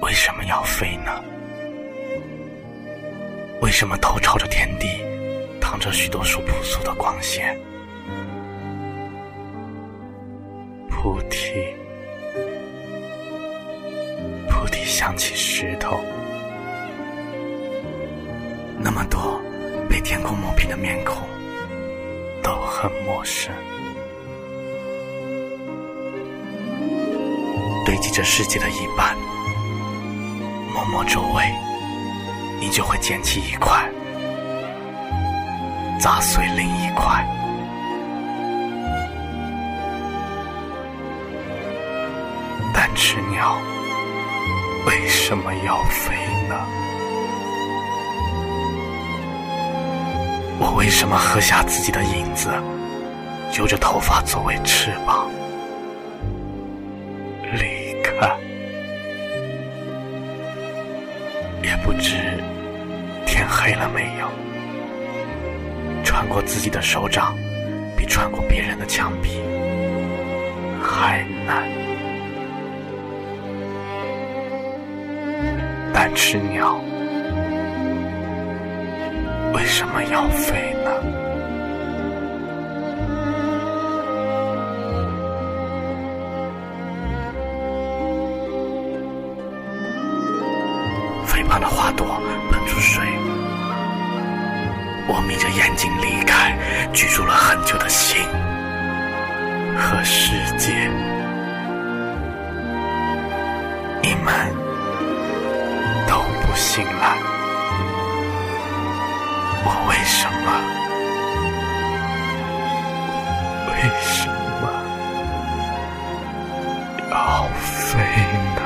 为什么要飞呢？为什么头朝着天地，淌着许多束朴素的光线？菩提，菩提想起石头，那么多被天空磨平的面孔，都很陌生。堆积着世界的一半，摸摸周围，你就会捡起一块，砸碎另一块。但翅鸟为什么要飞呢？我为什么喝下自己的影子，揪着头发作为翅膀？啊，也不知天黑了没有。穿过自己的手掌，比穿过别人的墙壁还难。但翅鸟为什么要飞呢？一旁的花朵喷出水，我眯着眼睛离开，居住了很久的心。和世界，你们都不醒来，我为什么，为什么要飞呢？